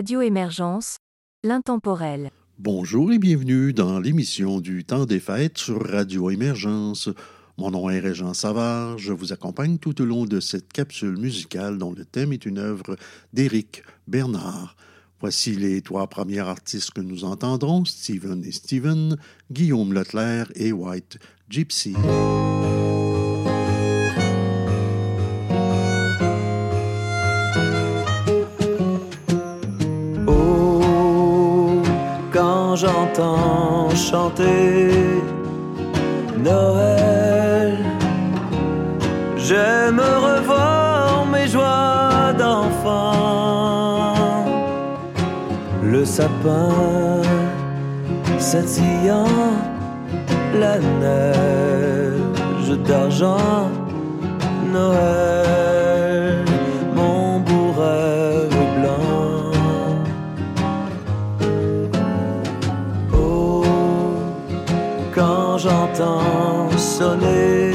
Radio Émergence, l'intemporel. Bonjour et bienvenue dans l'émission du temps des fêtes sur Radio Émergence. Mon nom est Régent Savard, je vous accompagne tout au long de cette capsule musicale dont le thème est une œuvre d'Éric Bernard. Voici les trois premiers artistes que nous entendrons, Steven et Steven, Guillaume Leclerc et White Gypsy. J'entends chanter Noël, je me revois mes joies d'enfant. Le sapin scintillant, la neige d'argent, Noël, sonner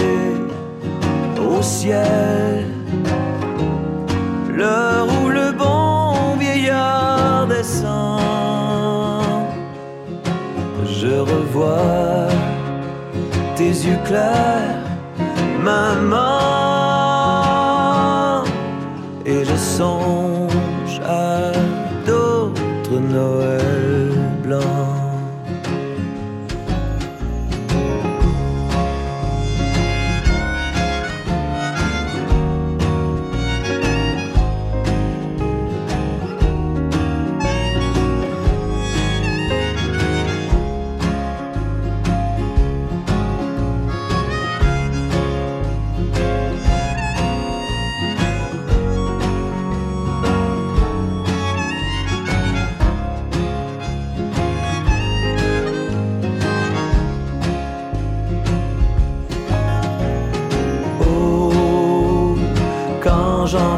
au ciel. L'heure où le bon vieillard descend, je revois tes yeux clairs, maman, et je songe à d'autres Noël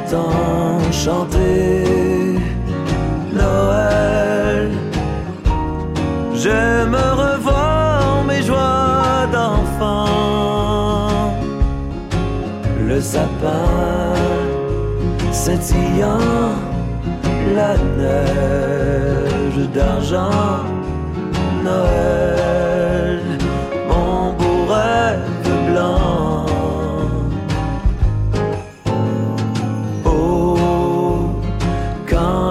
quand j'entends chanter Noël, je me revois mes joies d'enfant. Le sapin scintillant, la neige d'argent, Noël,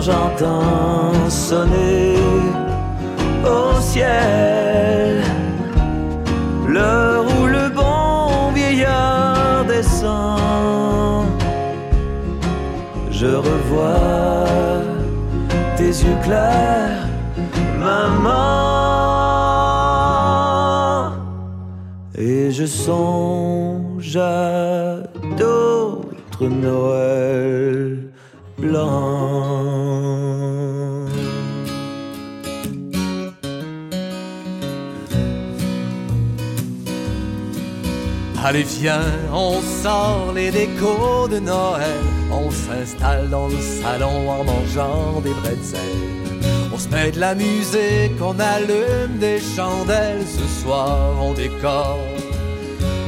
j'entends sonner au ciel. L'heure où le bon vieillard descend, je revois tes yeux clairs, maman, et je songe à d'autres Noël blancs. Allez viens, on sort les décos de Noël, on s'installe dans le salon en mangeant des bretzels. On se met de la musique, on allume des chandelles, ce soir on décore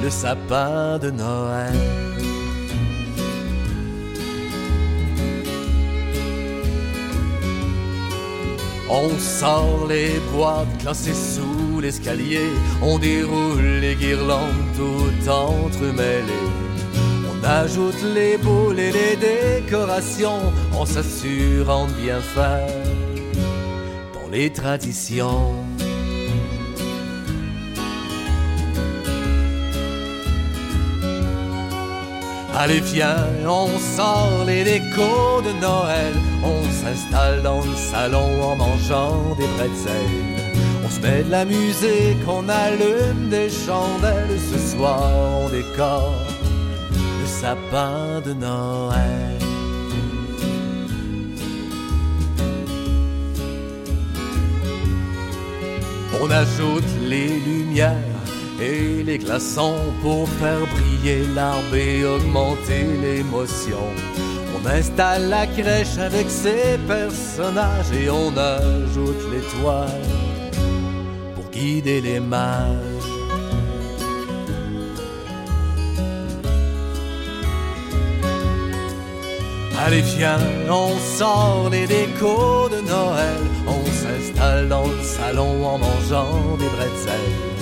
le sapin de Noël. On sort les boîtes classées sous l'escalier, on déroule les guirlandes tout entremêlées. On ajoute les boules et les décorations en s'assurant de bien faire dans les traditions. Allez viens, on sort les décos de Noël, on s'installe dans le salon en mangeant des bretzels. On se met de la musique, on allume des chandelles, ce soir on décore le sapin de Noël. On ajoute les lumières et les glaçons pour faire briller l'arbre et augmenter l'émotion. On installe la crèche avec ses personnages et on ajoute l'étoile pour guider les mages. Allez viens, on sort les décos de Noël, on s'installe dans le salon en mangeant des bretzels.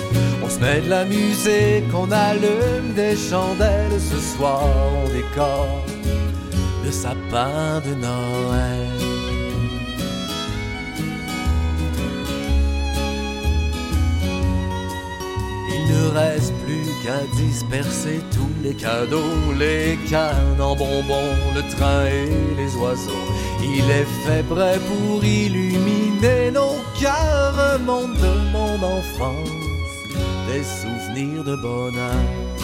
On se met de la musique, on allume des chandelles, ce soir on décore le sapin de Noël. Il ne reste plus qu'à disperser tous les cadeaux, les cannes en bonbons, le train et les oiseaux. Il est fait prêt pour illuminer nos cœurs, monde de mon enfance, souvenirs de bonheur.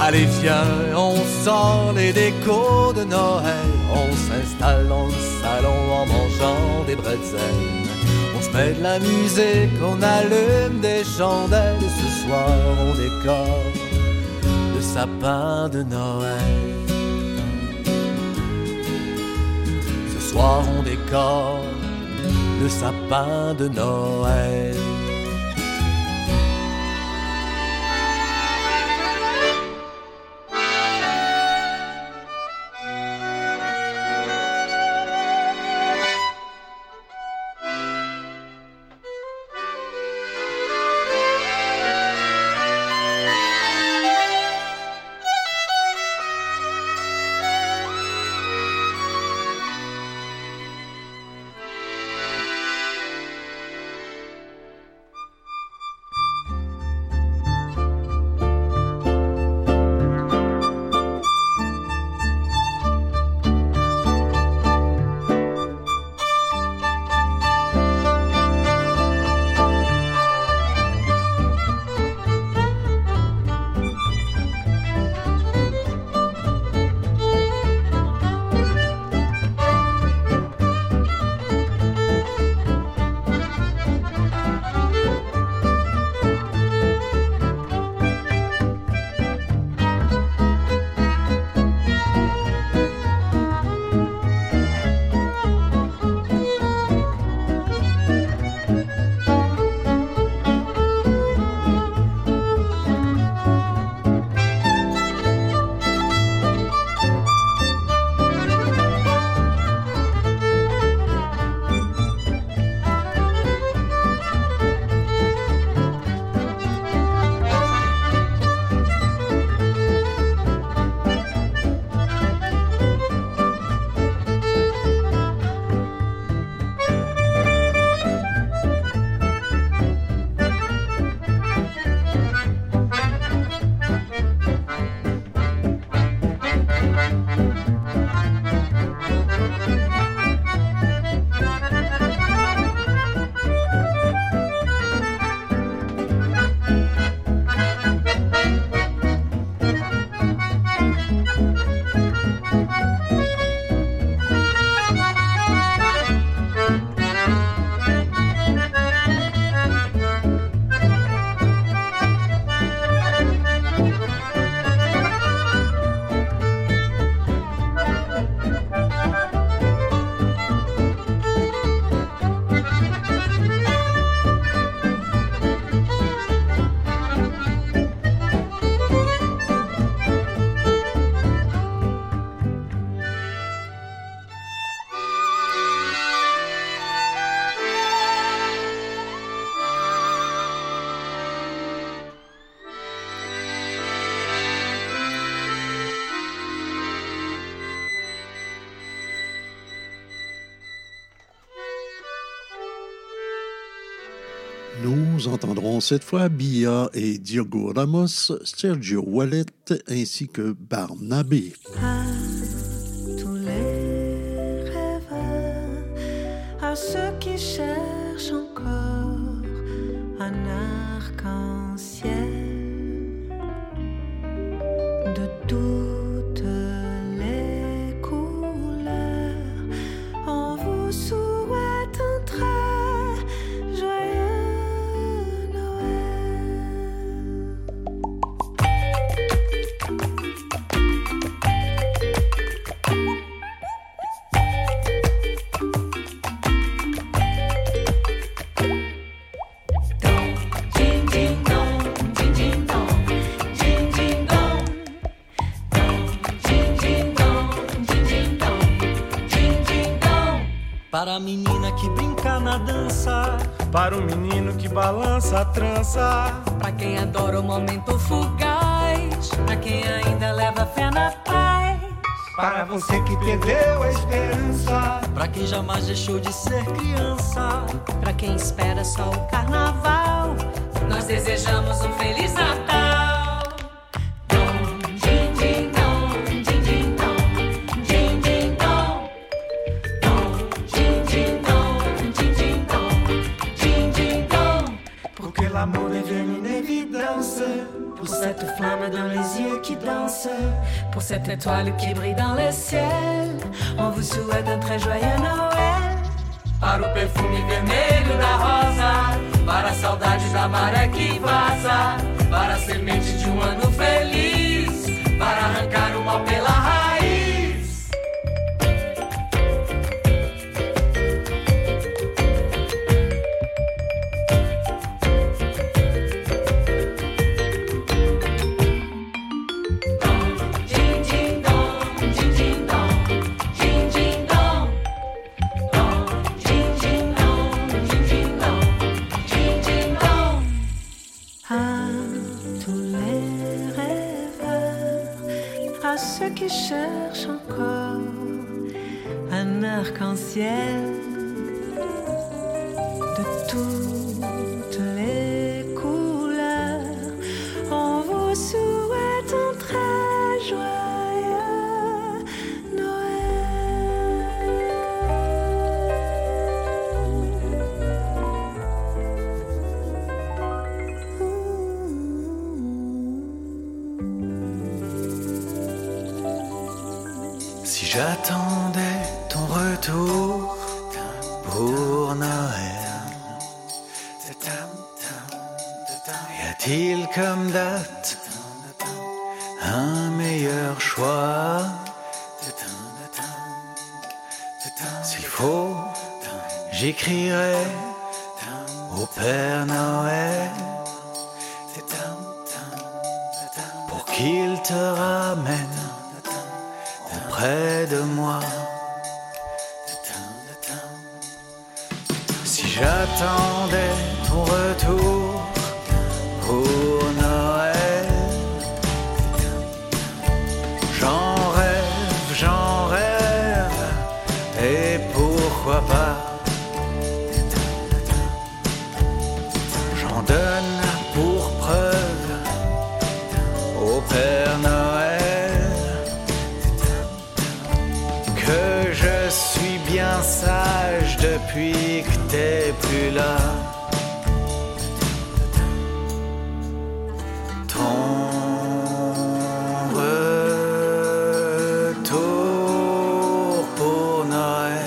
Allez viens, on sort les décos de Noël, on s'installe dans le salon en mangeant des bretzels. On se met de la musique, on allume des chandelles, ce soir on décore le sapin de Noël. Soir on décore le sapin de Noël. Nous entendrons cette fois Bia et Diogo Ramos, Sergio Wallet ainsi que Barnabé. Dança. Para o menino que balança a trança. Para quem adora o momento fugaz. Para quem ainda leva fé na paz. Para você que perdeu a esperança. Para quem jamais deixou de ser criança. Para quem espera só o carnaval. Nós desejamos um Feliz Natal. Flamme dans les yeux qui danse. Pour cette étoile qui brille dans le ciel, on vous souhaite un très joyeux Noël. Para o perfume vermelho da rosa, para a saudade da maré que vaza, para a semente de um ano feliz, para arrancar o mal pela raiz. Qui cherchent encore un arc-en-ciel j'écrirai au Père Noël. Pour qu'il te ramène auprès de moi. Si j'attendais ton retour pour Ton retour pour Noël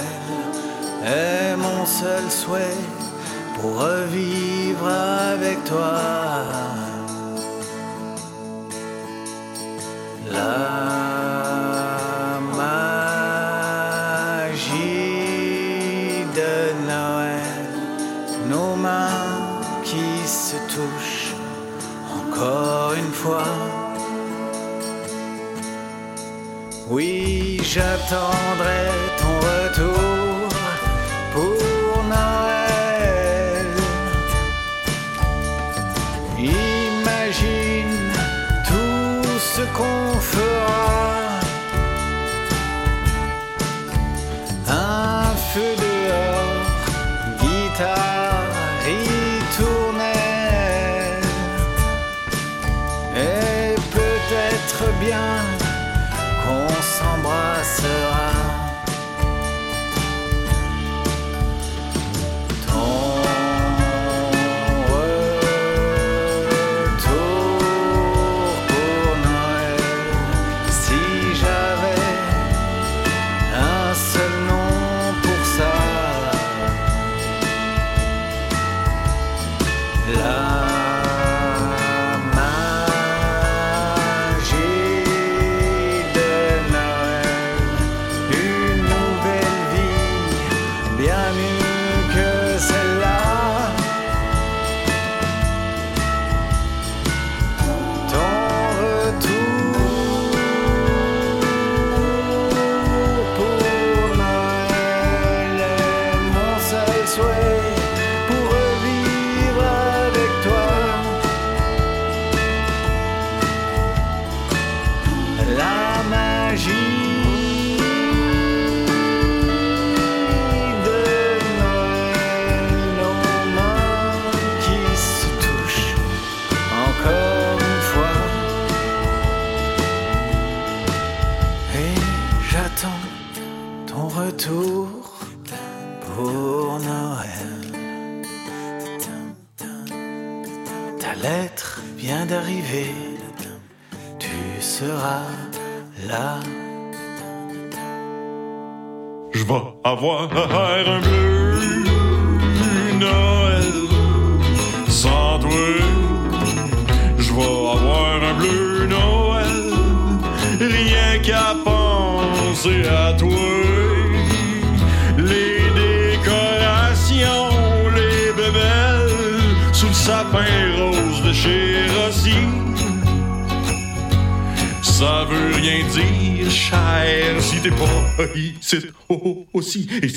est mon seul souhait pour revivre avec toi. La nos mains qui se touchent encore une fois. Oui, j'attendrai ton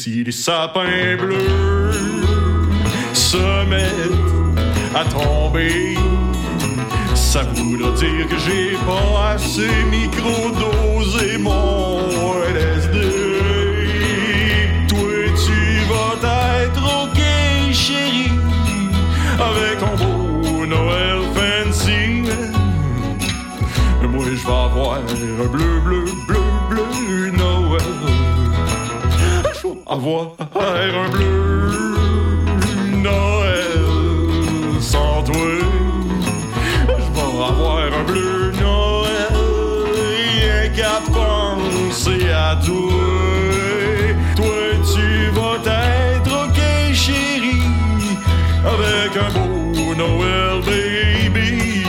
si les sapins bleus se mettent à tomber, ça voudra dire que j'ai pas assez micro-dosé un bleu Noël sans toi. Je vais avoir un bleu Noël, rien qu'à penser à toi. Toi, tu vas être OK, chérie, avec un beau Noël, baby.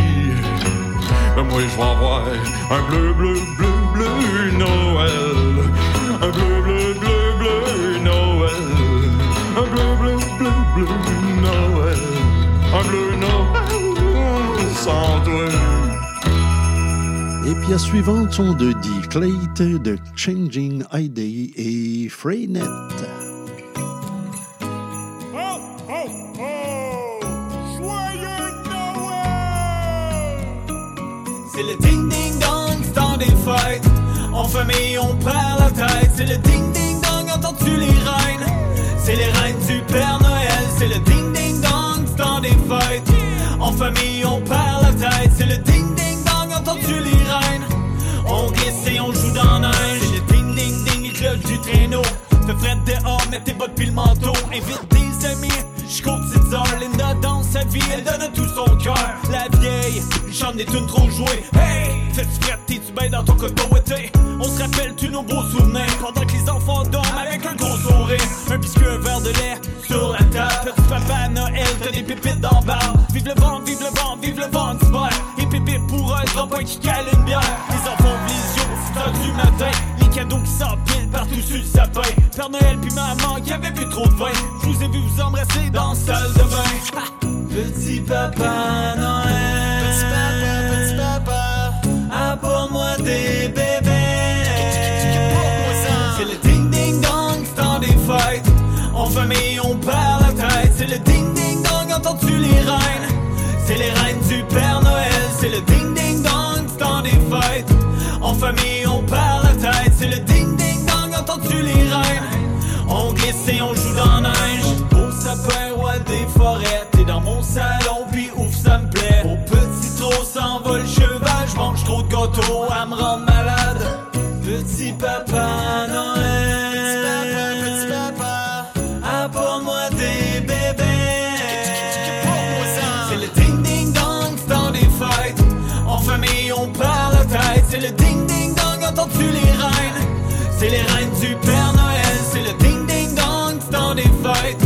Ben, moi je vais avoir un bleu, bleu, bleu, bleu Noël. Un bleu, bleu, pièces suivantes sont de Dee Clayt, de Changing ID et Freynet. C'est le ding ding dong, c'est temps des fêtes. En famille, on perd la tête. C'est le ding ding dong, entends-tu les reines? C'est les reines du Père Noël. C'est le ding ding dong, c'est temps des fêtes. En famille, on perd la tête. On glisse et on joue dans la neige. Le ding ding ding, cloche du traîneau. Te fret dehors, mets tes bottes puis le manteau. Invite des amis, jusqu'aux petites heures. Linda dans sa vie, elle donne tout son cœur. La vieille, j'en ai une trop jouée. Hey, fais-tu fret, t'es-tu bien dans ton coton été? On se rappelle tous nos beaux souvenirs. Pendant que les enfants dorment avec un gros sourire. Un biscuit, un verre de lait sur la table. Petit papa Noël, t'as des pépites le bar. Vive le vent, vive le vent, vive le vent d'hiver. Et pépé pour un grand qui cale une bière. Les enfants ouvrent les yeux, heures du matin. Cadeaux qui s'empilent partout sur le sapin. Père Noël puis maman qui avait bu trop de vin. Je vous ai vu vous embrasser dans la salle de bain. Petit papa Noël. Petit papa, petit papa. Apporte-moi des bébés. C'est le ding ding dong, c'est temps des fêtes. En famille, on perd la tête. C'est le ding ding dong, entends-tu les reines? C'est les reines du Père Noël. C'est le ding ding dong, c'est temps des fêtes. En famille, s'envole cheval. Je mange trop de gâteaux à me rendre malade. Petit papa Noël. Petit papa, petit papa. Apporte-moi des bébés. C'est le ding ding dong, temps des fêtes. En famille, on perd la tête. C'est le ding ding dong, entends-tu les reines? C'est les reines du Père Noël. C'est le ding ding dong, temps des fêtes.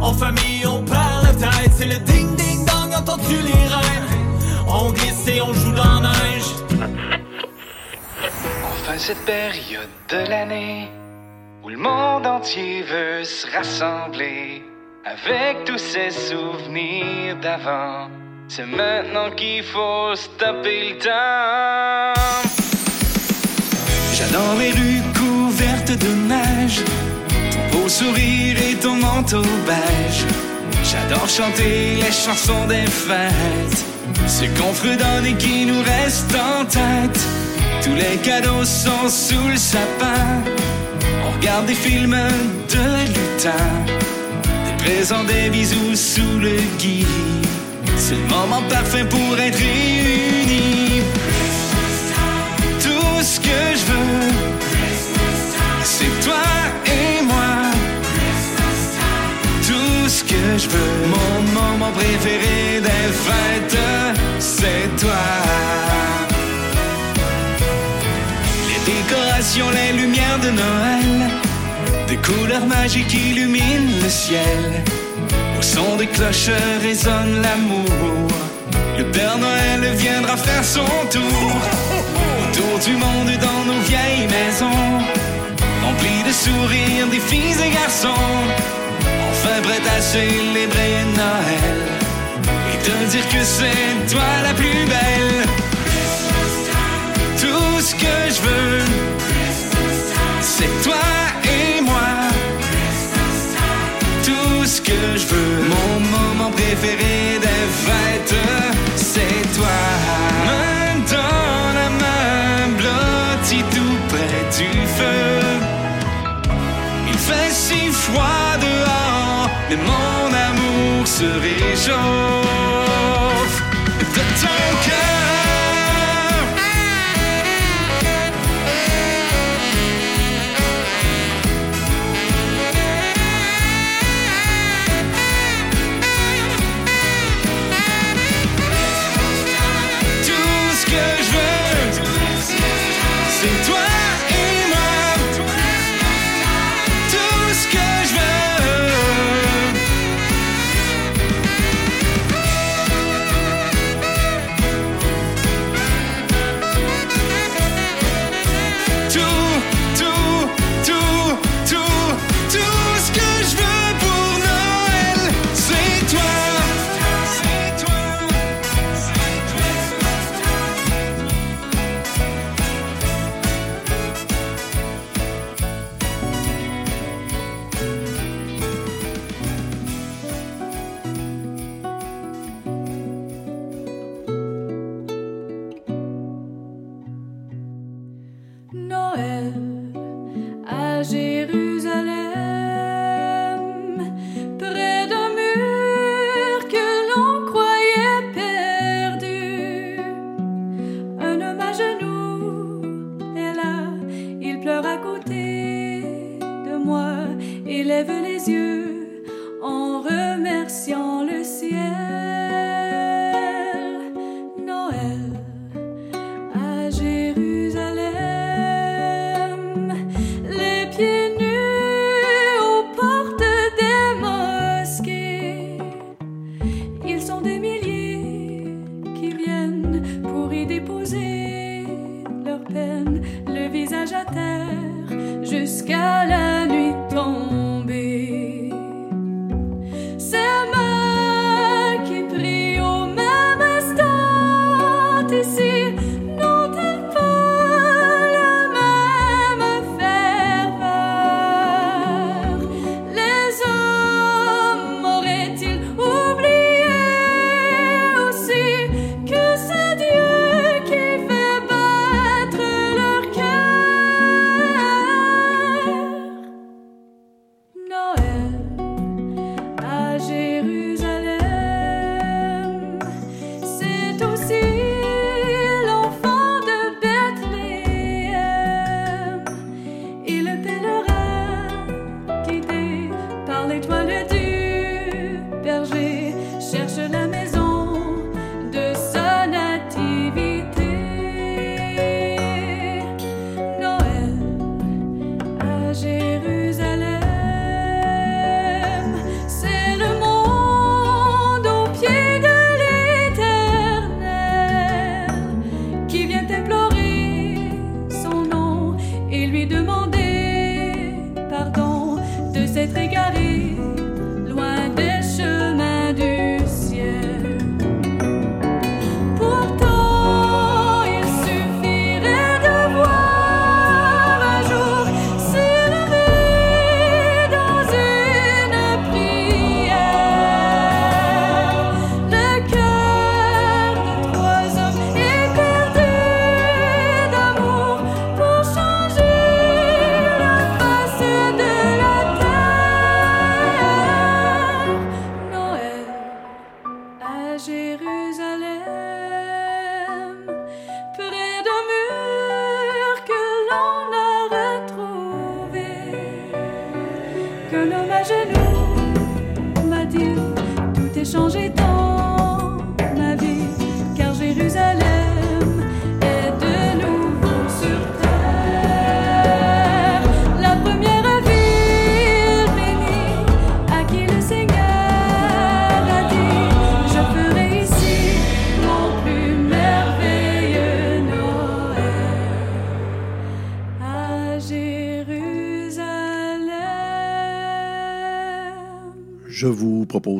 En famille, on perd la tête. C'est le ding ding dong, entends-tu les reines? Et on joue dans la neige. Enfin cette période de l'année où le monde entier veut se rassembler avec tous ses souvenirs d'avant. C'est maintenant qu'il faut stopper le temps. J'adore les rues couvertes de neige, ton beau sourire et ton manteau beige. J'adore chanter les chansons des fêtes, ce qu'on fredonne et qui nous reste en tête. Tous les cadeaux sont sous le sapin. On regarde des films de lutins. Des présents, des bisous sous le gui. C'est le moment parfait pour être réunis. Tout ce que je veux, c'est toi et moi. Tout ce que je veux, mon moment préféré les lumières de Noël, des couleurs magiques illuminent le ciel. Au son des cloches résonne l'amour. Le Père Noël viendra faire son tour. Autour du monde dans nos vieilles maisons. Remplis de sourires des filles et garçons. Enfin prêt à célébrer Noël. Et te dire que c'est toi la plus belle. Tout ce que je veux, c'est toi et moi. Tout ce que je veux, mon moment préféré des fêtes, c'est toi. Main dans la main, blotti tout près du feu. Il fait si froid dehors, mais mon amour se réchauffe de ton cœur.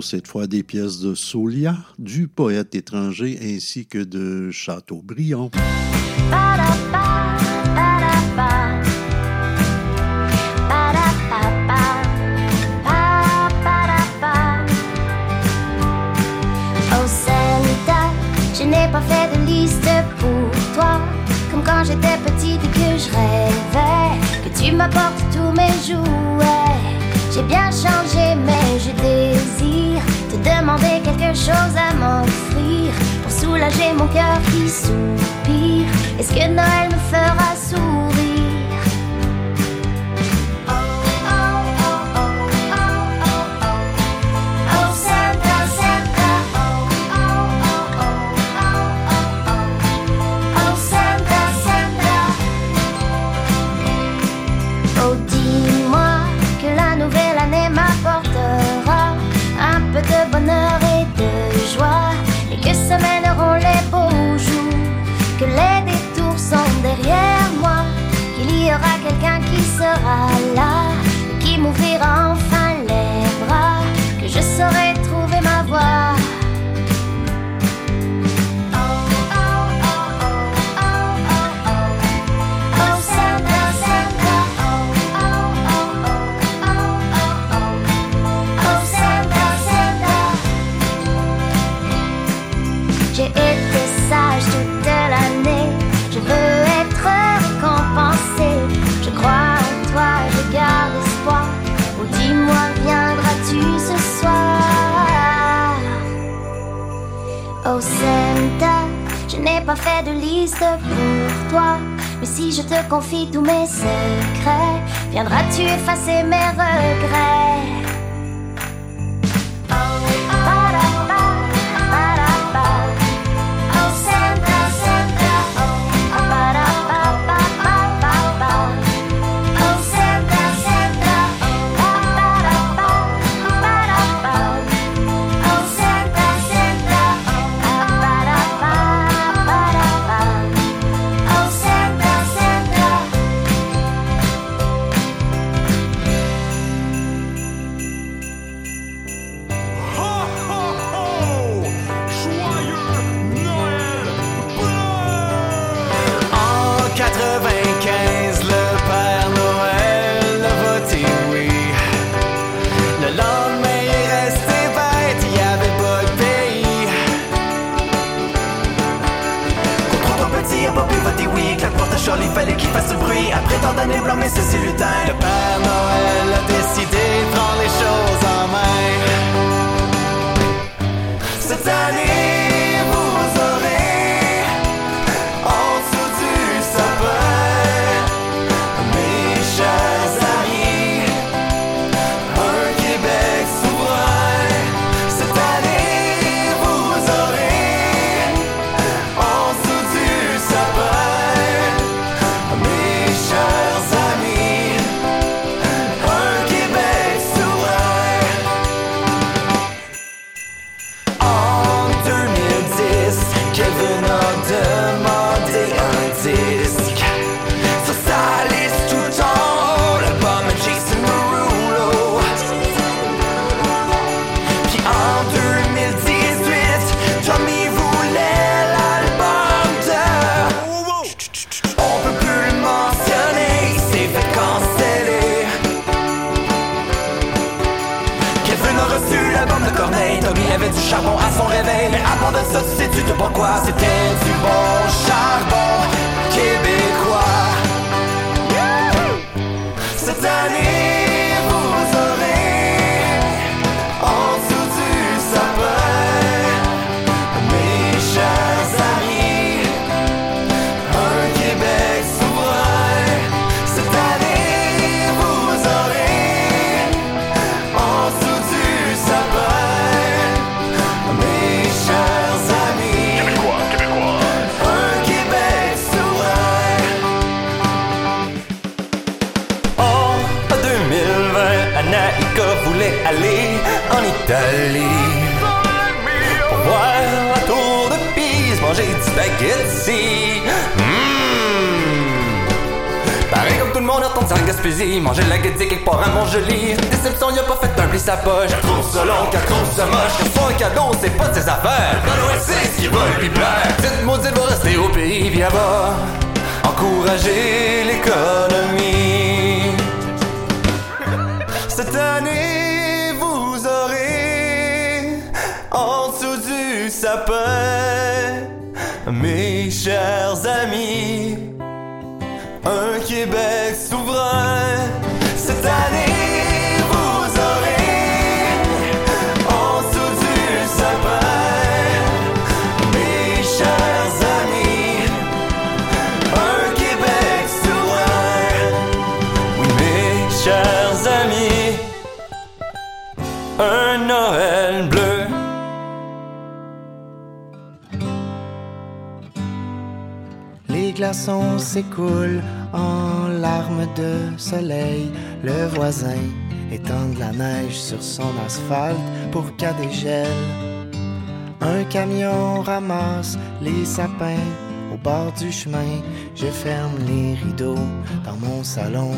cette fois des pièces de Solia, du poète étranger ainsi que de Chateaubriand. Oh, pas fait de liste pour toi. Comme quand j'étais petite et que je rêvais que tu m'apportes tous mes jouets. J'ai bien changé. Choses à m'offrir pour soulager mon cœur qui soupire. Est-ce que Noël me fera pour toi. Mais si je te confie tous mes secrets, viendras-tu effacer mes regrets? manger du spaghetti. Mmm. Pareil comme tout le monde retourne sans Gaspésie. Manger la guédie quelque part à Montjoli Déception, y a pas fait un pli sa poche. Qu'elle trouve ça long, qu'elle trouve ça moche. Qu'elle soit un cadeau, c'est pas de ses affaires. Dans l'Ouest, c'est ce qui va lui plaire Cette maudite va rester au pays, puis là-bas Encourager l'économie. Cette année, vous aurez En dessous du sapin mes chers amis, un Québec souverain. Cette année, S'écoulent en larmes de soleil. Le voisin étend de la neige sur son asphalte pour qu'à gels. Un camion ramasse les sapins au bord du chemin. Je ferme les rideaux dans mon salon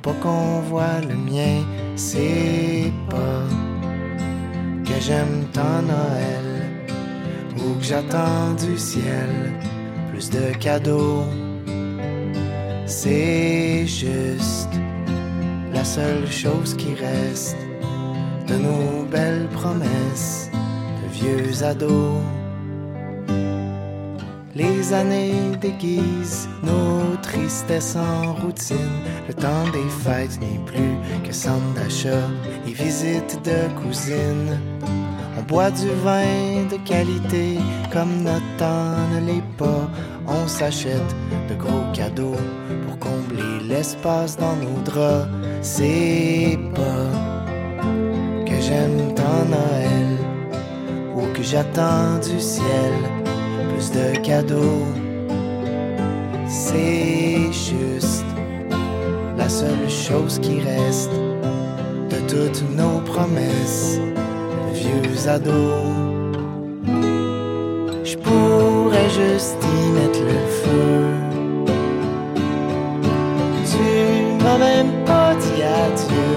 pour pas qu'on voit le mien. C'est pas que j'aime tant Noël ou que j'attends du ciel de cadeaux. C'est juste la seule chose qui reste de nos belles promesses de vieux ados. Les années déguisent nos tristesses en routine. Le temps des fêtes n'est plus que centre d'achat et visite de cousines. Boit du vin de qualité comme notre temps ne l'est pas. On s'achète de gros cadeaux pour combler l'espace dans nos draps. C'est pas que j'aime tant Noël ou que j'attends du ciel plus de cadeaux. C'est juste la seule chose qui reste de toutes nos promesses vieux ados. Je pourrais juste y mettre le feu. Tu m'as même pas dit adieu.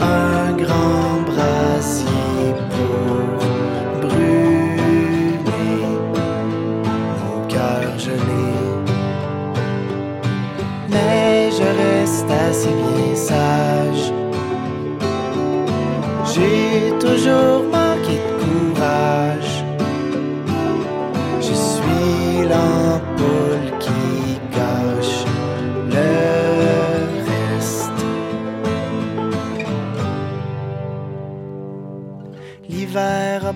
Un grand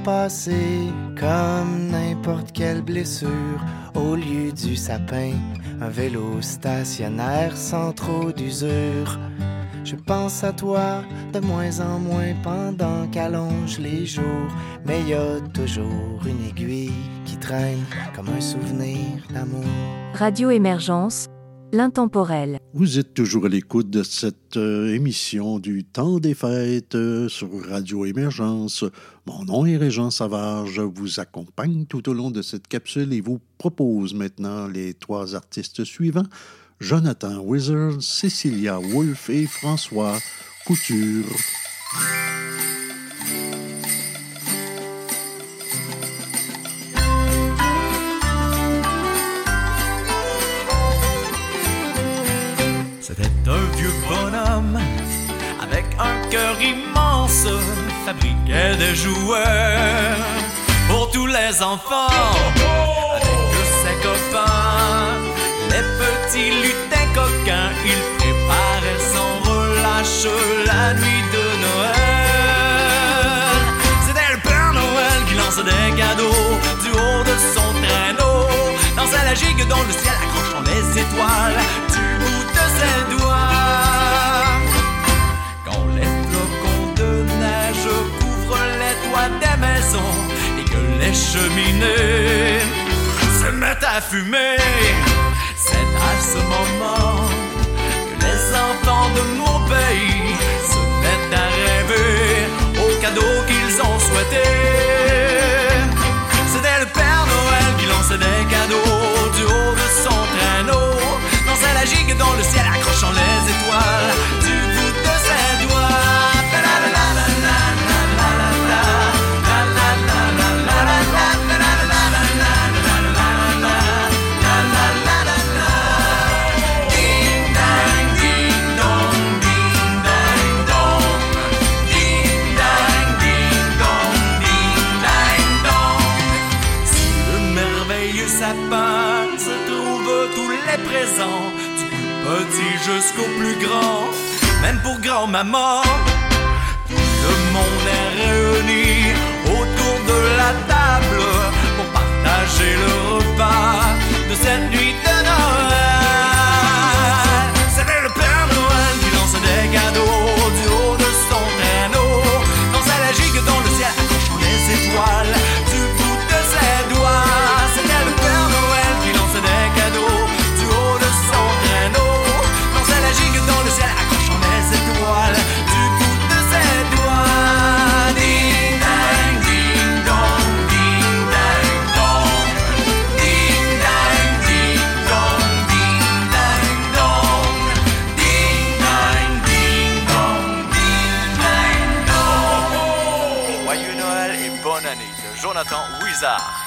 passé comme n'importe quelle blessure. Au lieu du sapin, un vélo stationnaire sans trop d'usure. Je pense à toi de moins en moins pendant qu'allongent les jours. Mais y a toujours une aiguille qui traîne comme un souvenir d'amour. Radio Émergence, l'intemporel. Vous êtes toujours à l'écoute de cette euh, émission du temps des fêtes euh, sur Radio Émergence. Mon nom est Régent Savard. Je vous accompagne tout au long de cette capsule et vous propose maintenant les trois artistes suivants. Jonathan Wizard, Cecilia Wolf et François Couture. C'était un vieux bonhomme avec un cœur immense, fabriquait des jouets pour tous les enfants. Avec ses copains, les petits lutins coquins, il préparait sans relâche la nuit de Noël. C'était le Père Noël qui lançait des cadeaux du haut de son traîneau. Dansait la gigue dans le ciel, accrochant les étoiles ses doigts. Quand les flocons de neige couvrent les toits des maisons et que les cheminées se mettent à fumer, c'est à ce moment que les enfants de mon pays se mettent à rêver aux cadeaux qu'ils ont souhaités. magique dans le ciel accrochant les étoiles. jusqu'au plus grand, même pour grand-maman. Tout le monde est réuni autour de la table pour partager le repas de cette nuit. 역사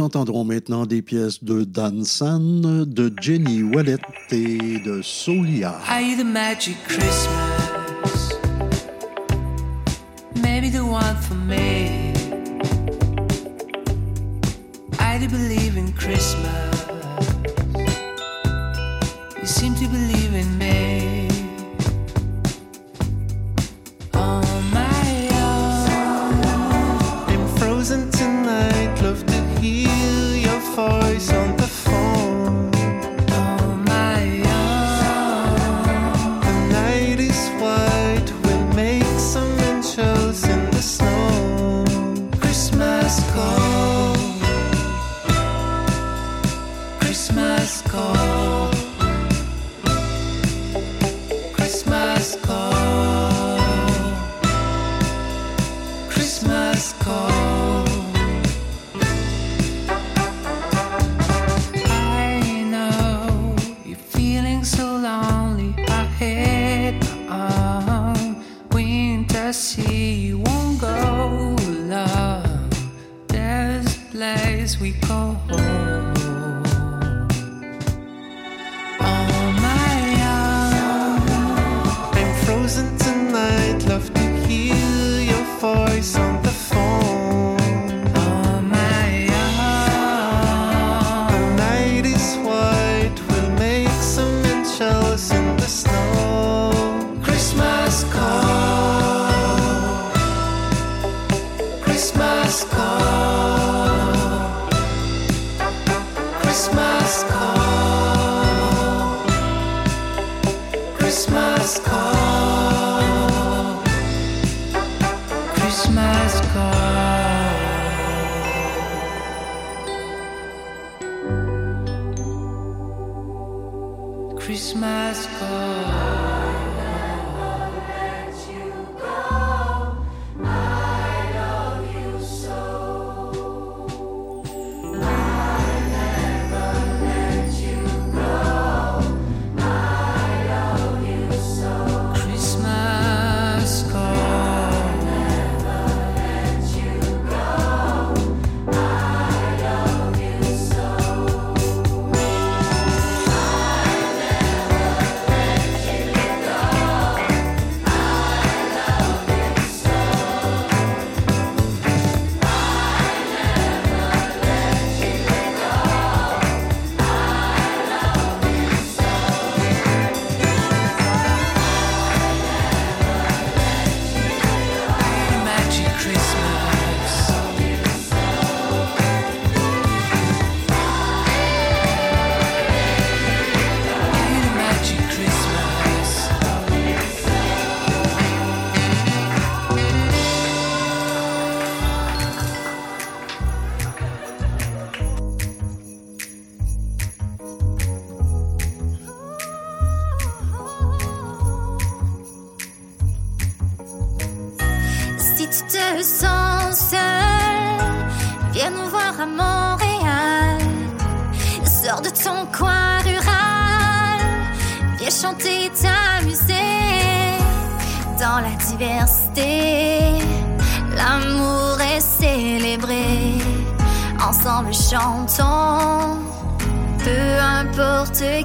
nous entendrons maintenant des pièces de Dan San, de Jenny Wallet et de Solia.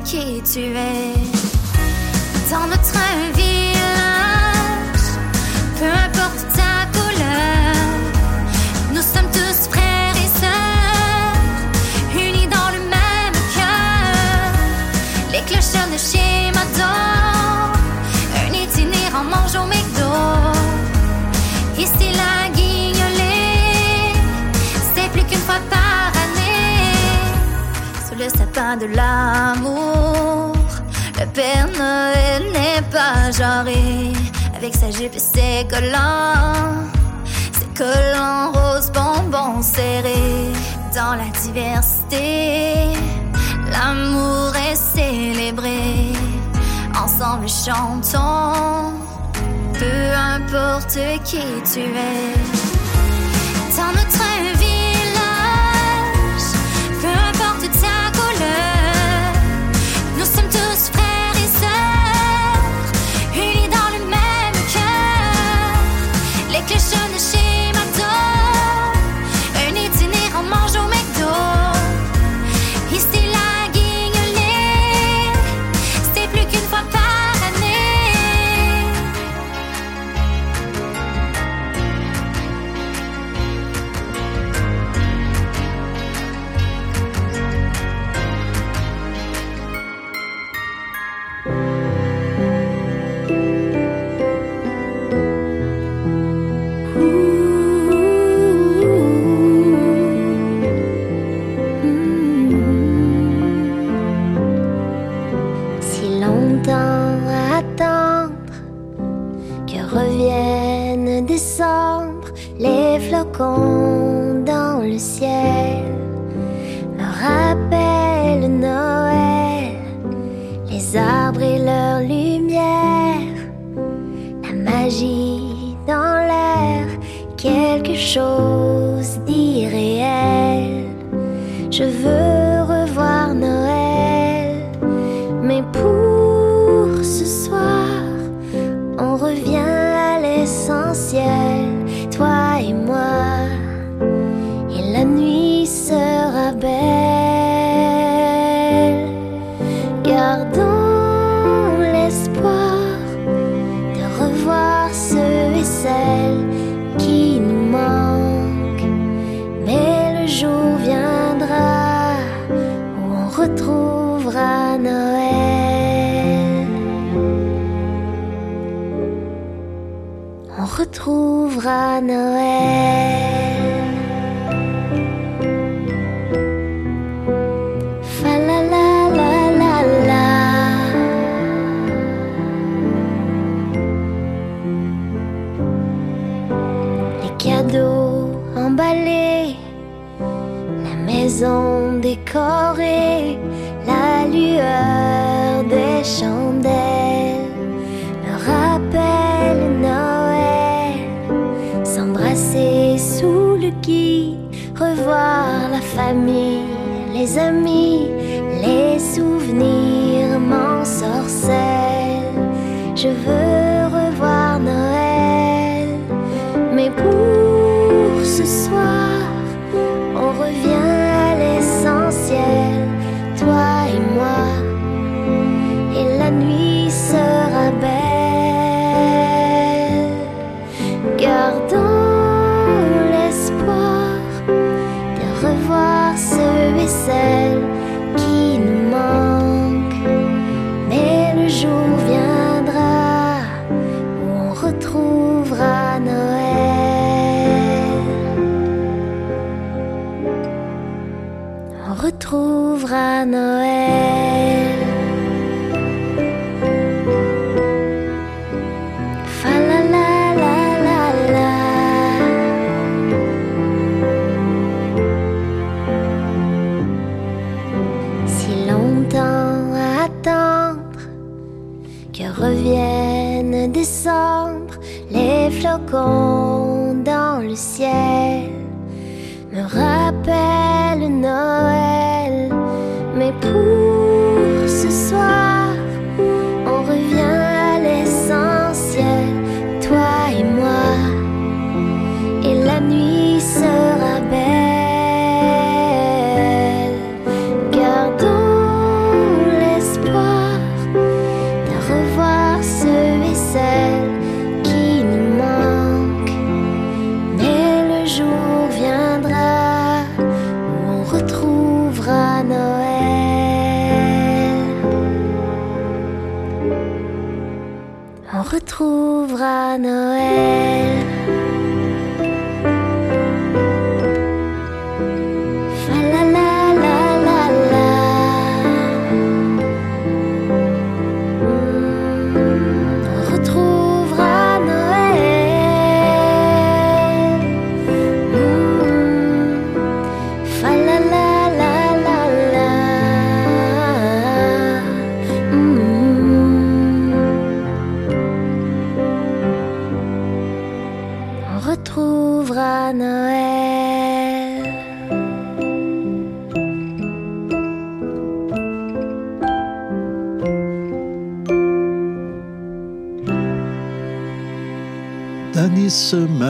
qui tu es. melon rose bonbon serré dans la diversité. L'amour est célébré, ensemble chantons, peu importe qui tu es. retrouve à Noël. Si longtemps à attendre que revienne décembre les flocons.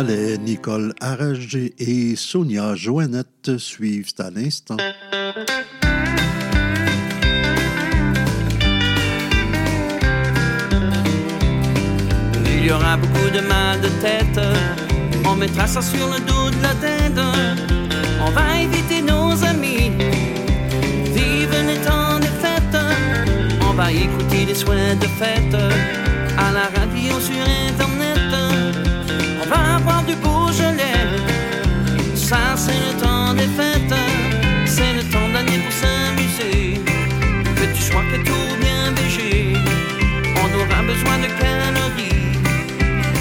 Nicole Aragé et Sonia Joannette suivent à l'instant. Il y aura beaucoup de mal de tête. On mettra ça sur le dos de la tête. On va éviter nos amis. Vive les temps des fêtes. On va écouter les souhaits de fête. À la radio, sur internet. Va boire du Beaujolais. Ça, c'est le temps des fêtes. C'est le temps de l'année pour s'amuser. Que tu sois que tout bien végé. On aura besoin de calories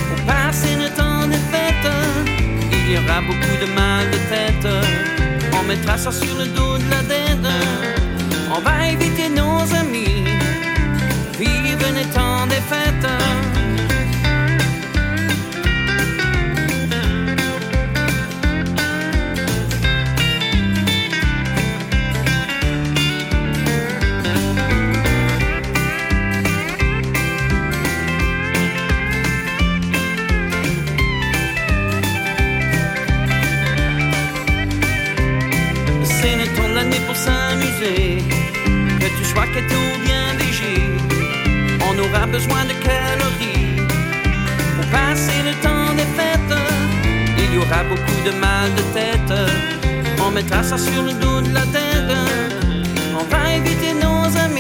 pour passer le temps des fêtes. Il y aura beaucoup de mal de tête. On mettra ça sur le dos de la dette. On va éviter nos amis. Vive les temps des fêtes. Que tu sois que tout bien végé. On aura besoin de calories pour passer le temps des fêtes. Il y aura beaucoup de mal de tête. On mettra ça sur le dos de la tête. On va éviter nos amis.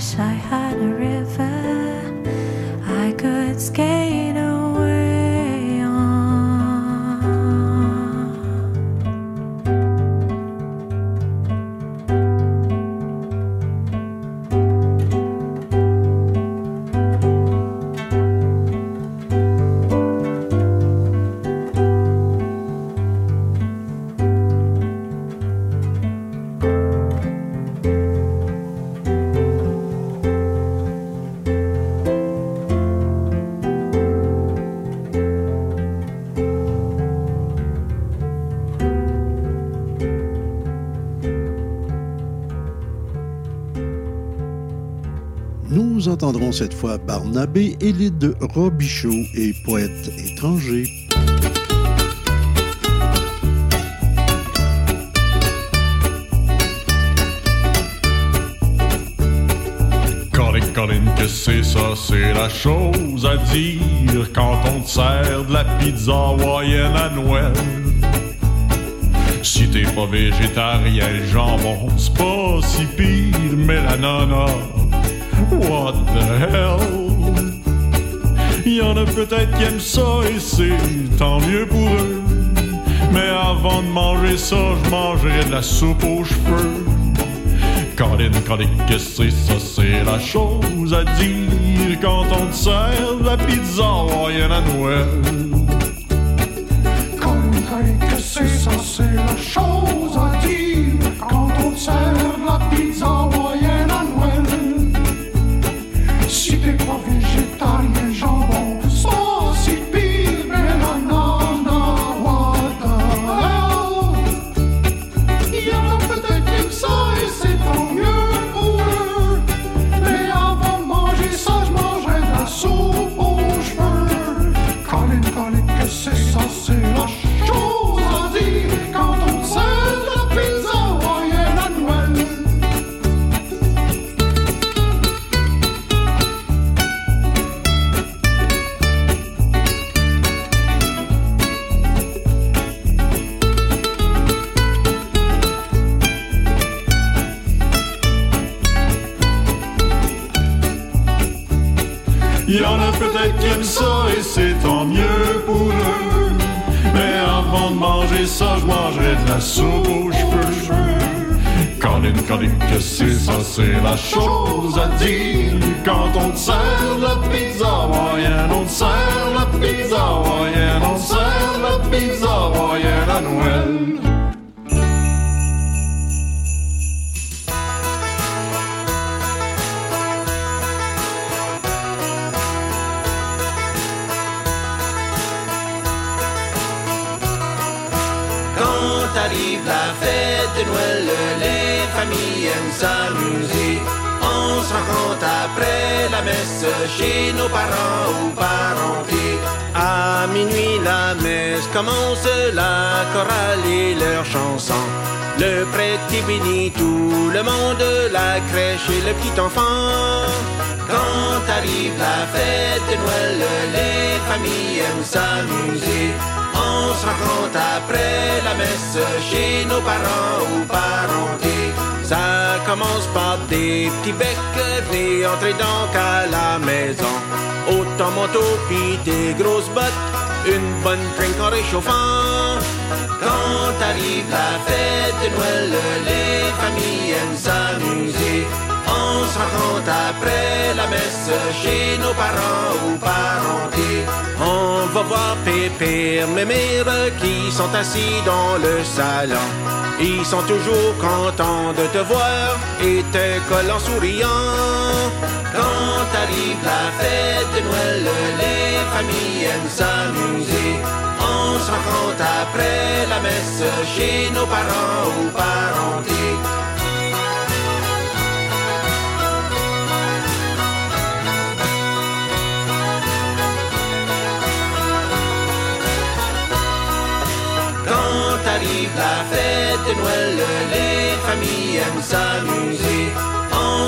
Wish I had a river entendrons cette fois Barnabé, Élide Robichaud et poète étranger. Colin, Colin, que c'est ça, c'est la chose à dire quand on te sert de la pizza hawaïenne à Noël. Si t'es pas végétarien, le jambon, c'est pas si pire, mais la nana, what the hell? Y en a peut-être qui aiment ça et c'est tant mieux pour eux. Mais avant de manger ça, je mangerais de la soupe aux cheveux. Colin, Colin, qu'est-ce que c'est ça? C'est la chose à dire quand on te sert la pizza hawaïenne à Noël. Colin, Colin, que c'est ça, c'est la chose à dire quand on te sert la pizza la messe commence, la chorale et leurs chansons. Le prêtre qui bénit tout le monde, la crèche et le petit enfant. Quand arrive la fête de Noël, les familles aiment s'amuser. On se rencontre après la messe chez nos parents ou parentés. Ça commence par des petits becs, venez entrer donc à la maison. Autant manteau pis des grosses bottes, une bonne drink en réchauffant. Quand arrive la fête de Noël, les familles aiment s'amuser. On se rencontre après la messe chez nos parents ou parentés. On va voir Pépé, mes mères qui sont assis dans le salon. Ils sont toujours contents de te voir et te collent en souriant. Arrive la fête de Noël, les familles aiment s'amuser. On se rencontre après la messe chez nos parents ou parentés. Quand arrive la fête de Noël, les familles aiment s'amuser.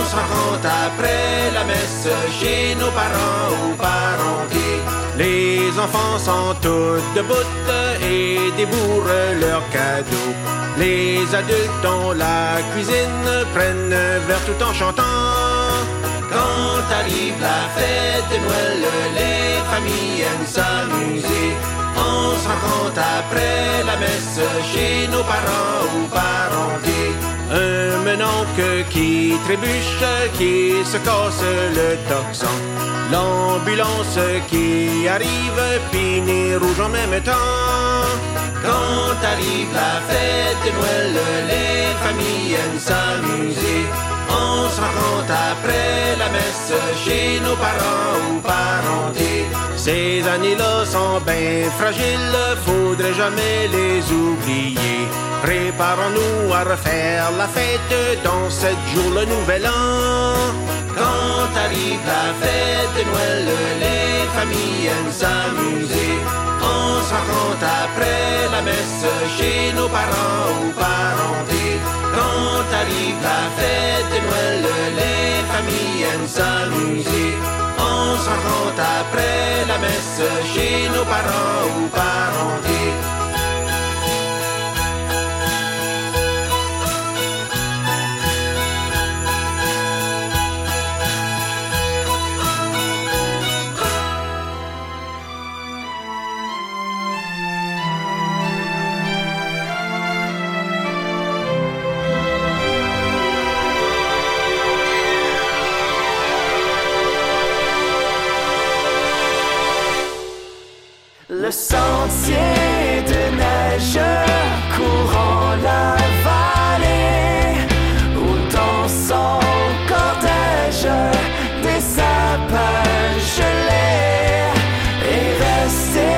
On se rencontre après la messe chez nos parents ou parentés. Les enfants sont tous debout et débourrent leurs cadeaux. Les adultes dans la cuisine prennent un verre tout en chantant. Quand arrive la fête de Noël, les familles aiment s'amuser. On se rencontre après la messe chez nos parents ou parentés. Un menoncle qui trébuche, qui se casse le toxon. L'ambulance qui arrive, pini rouge en même temps. Quand arrive la fête de Noël, les familles aiment s'amuser. On se rencontre après la messe chez nos parents ou parentés. Ces années-là sont bien fragiles, faudrait jamais les oublier. Préparons-nous à refaire la fête dans sept jours le nouvel an. Quand arrive la fête de Noël, les familles aiment s'amuser. On se rencontre après la messe chez nos parents ou parentés. Quand arrive la fête de Noël, les familles aiment s'amuser. On se rencontre après la messe chez nos parents ou parentés. Sentier de neige courant la vallée où dans son cortège des sapins gelés et resté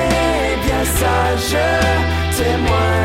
bien sage témoin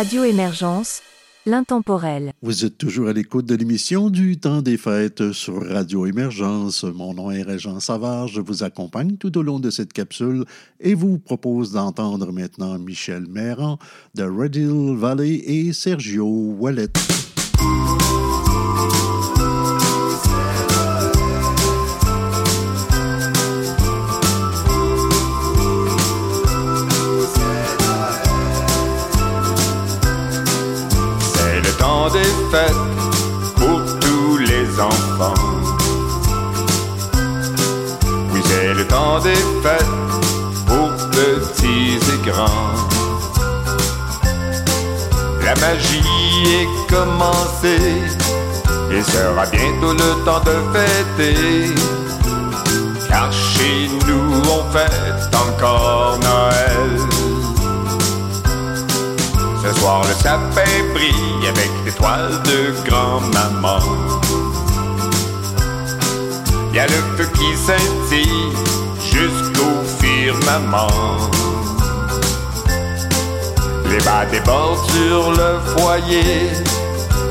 Radio Émergence, l'intemporel. Vous êtes toujours à l'écoute de l'émission du temps des fêtes sur Radio Émergence. Mon nom est Régent Savard. Je vous accompagne tout au long de cette capsule et vous propose d'entendre maintenant Michel Méran de Red Hill Valley et Sergio Wallet. Des fêtes pour tous les enfants. Oui, c'est le temps des fêtes pour petits et grands. magie est commencée. Il sera bientôt le temps de fêter. Car chez nous on fête encore Noël. Ce soir le sapin brille avec l'étoile de grand-maman. Y a le feu qui scintille jusqu'au firmament. Les bas débordent sur le foyer,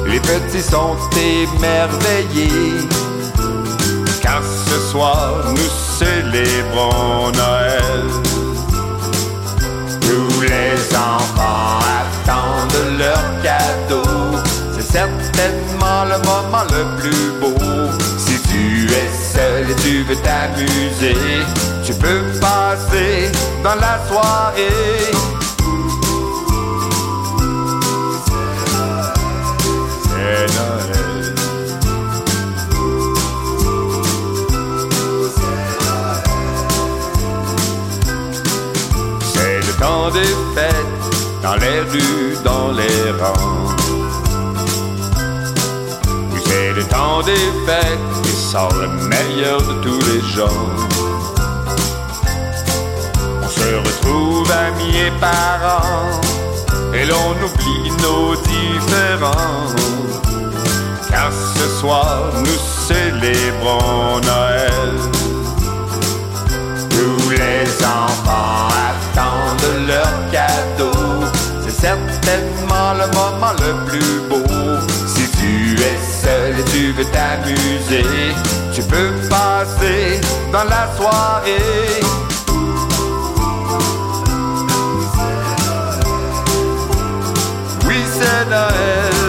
les petits sont émerveillés. Car ce soir nous célébrons Noël. Tous les enfants attendent leur cadeau. C'est certainement le moment le plus beau. Si tu es seul et tu veux t'amuser, tu peux passer dans la soirée. Dans les rues, dans les rangs. C'est le temps des fêtes qui sort le meilleur de tous les gens. On se retrouve amis et parents, et l'on oublie nos différends. Car ce soir nous célébrons Noël. Tous les enfants attendent leur cadeau. Certainement le moment le plus beau. Si tu es seul et tu veux t'amuser, tu peux passer dans la soirée. Oui, c'est Noël.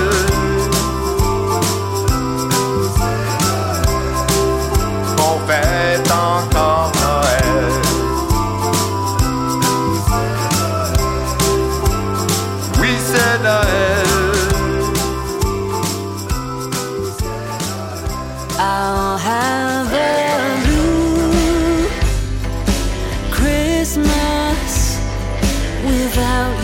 about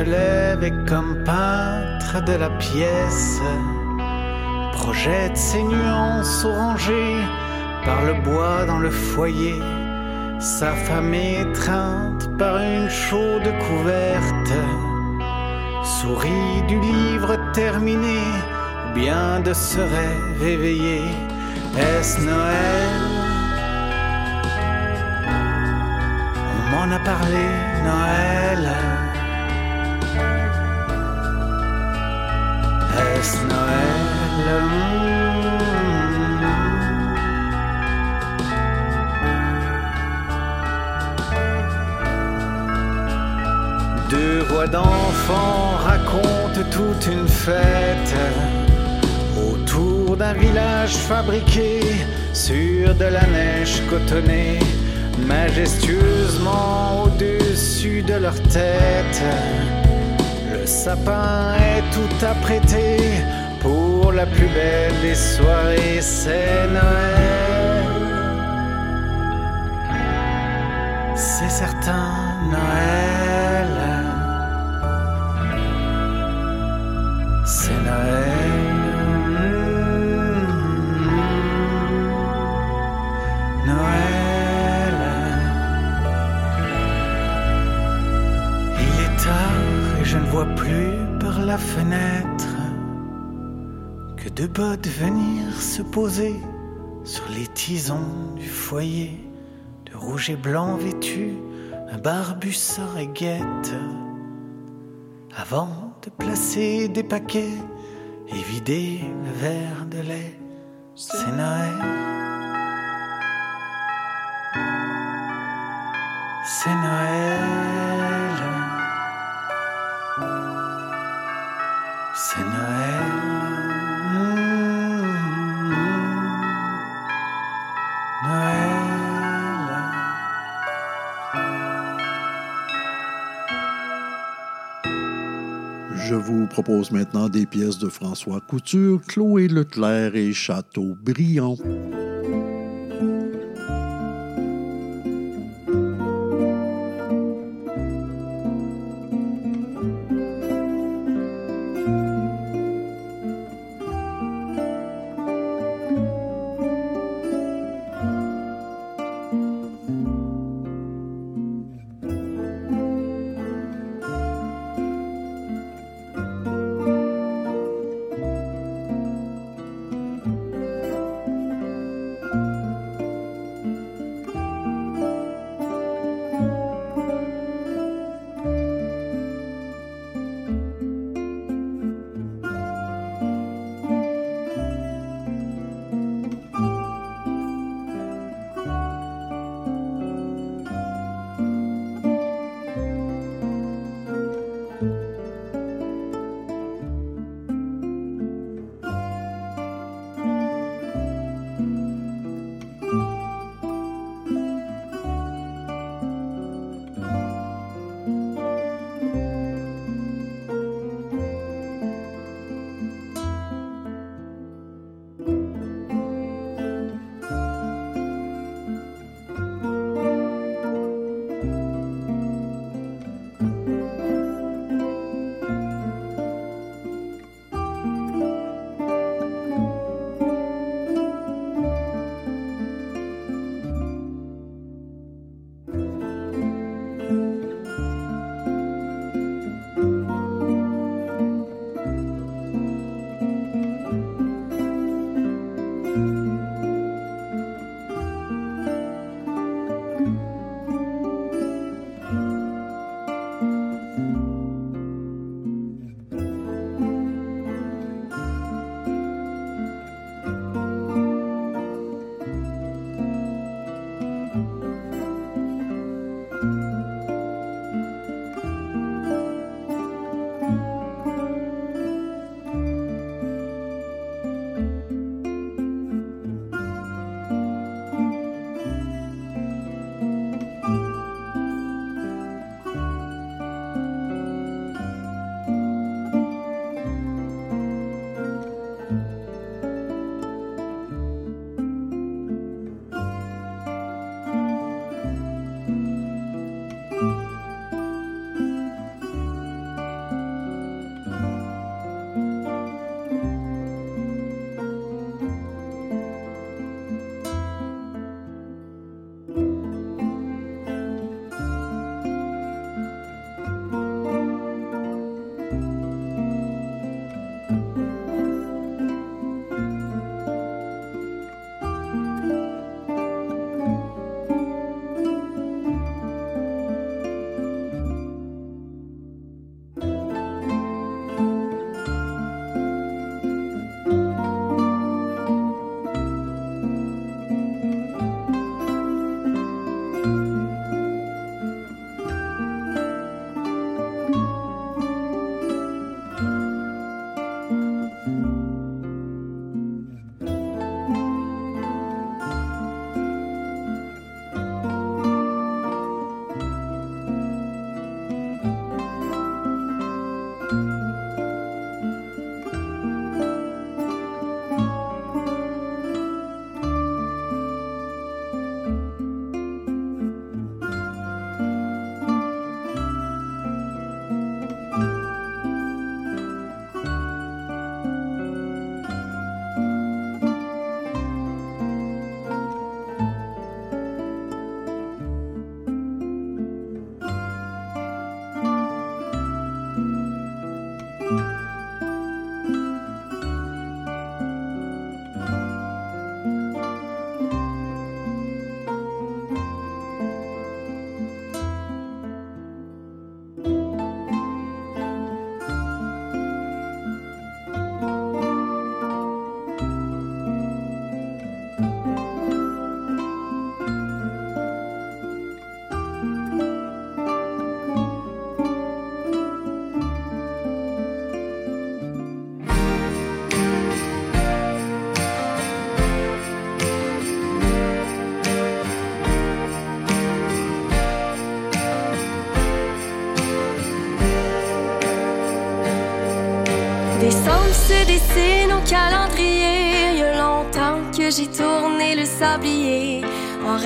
se lève et comme peintre de la pièce projette ses nuances orangées par le bois dans le foyer. Sa femme étreinte par une chaude couverte sourit du livre terminé ou bien de ce rêve éveillé. Est-ce Noël? On m'en a parlé, Noël. Deux voix d'enfants racontent toute une fête autour d'un village fabriqué sur de la neige cotonnée, majestueusement au-dessus de leur tête. Le sapin est tout apprêté pour la plus belle des soirées, c'est Noël. C'est certain, Noël. C'est Noël. Vois plus par la fenêtre que deux bottes venir se poser sur les tisons du foyer, de rouge et blanc vêtus, un barbu sort et guette avant de placer des paquets et vider le verre de lait. C'est Noël. C'est Noël. C'est Noël. Noël. Je vous propose maintenant des pièces de François Couture, Chloé Leclerc et Châteaubriand.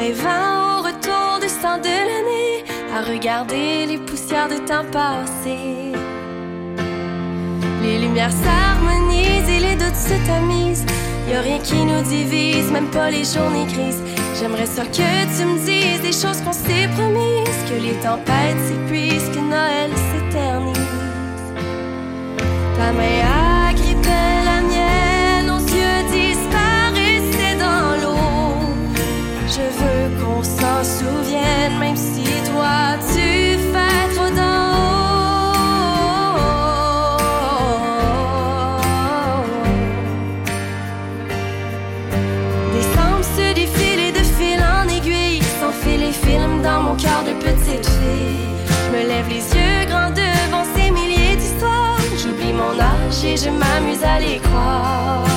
En rêvant au retour du sang de l'année. À regarder les poussières de temps passé. Les lumières s'harmonisent et les doutes se tamisent. Y a rien qui nous divise, même pas les journées grises. J'aimerais ça que tu me dises des choses qu'on s'est promises. Que les tempêtes s'épuisent, que Noël s'éternise. Ta main souvienne, même si toi tu fais trop d'en haut. Décembre se défile et de fil en aiguille S'enfile les films dans mon cœur de petite fille. Je me lève les yeux grands devant ces milliers d'histoires. J'oublie mon âge et je m'amuse à les croire